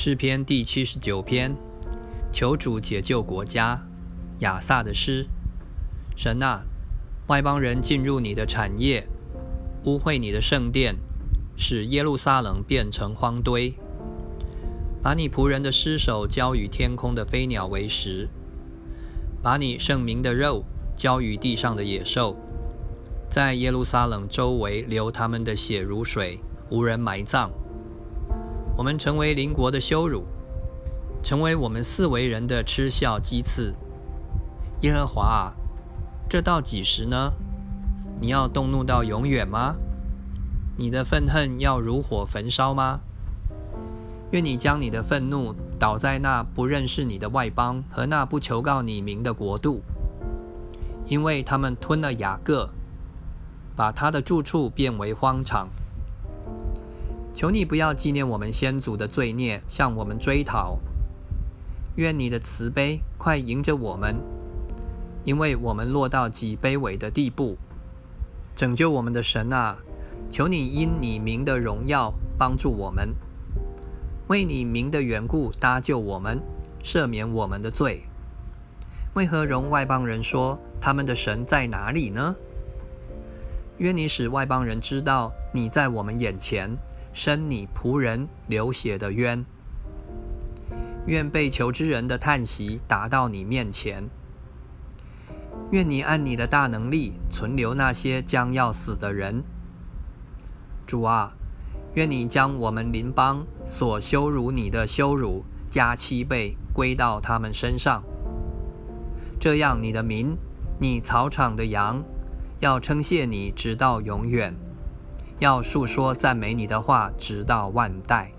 诗篇第七十九篇，求主解救国家。亚萨的诗：神啊，外邦人进入你的产业，污秽你的圣殿，使耶路撒冷变成荒堆，把你仆人的尸首交与天空的飞鸟为食，把你圣明的肉交与地上的野兽，在耶路撒冷周围流他们的血如水，无人埋葬。我们成为邻国的羞辱，成为我们四维人的嗤笑讥刺。耶和华啊，这到几时呢？你要动怒到永远吗？你的愤恨要如火焚烧吗？愿你将你的愤怒倒在那不认识你的外邦和那不求告你名的国度，因为他们吞了雅各，把他的住处变为荒场。求你不要纪念我们先祖的罪孽，向我们追讨。愿你的慈悲快迎着我们，因为我们落到极卑微的地步。拯救我们的神啊，求你因你名的荣耀帮助我们，为你名的缘故搭救我们，赦免我们的罪。为何容外邦人说他们的神在哪里呢？愿你使外邦人知道你在我们眼前。生你仆人流血的冤，愿被求之人的叹息达到你面前。愿你按你的大能力存留那些将要死的人。主啊，愿你将我们邻邦所羞辱你的羞辱加七倍归到他们身上。这样，你的民，你草场的羊，要称谢你直到永远。要述说赞美你的话，直到万代。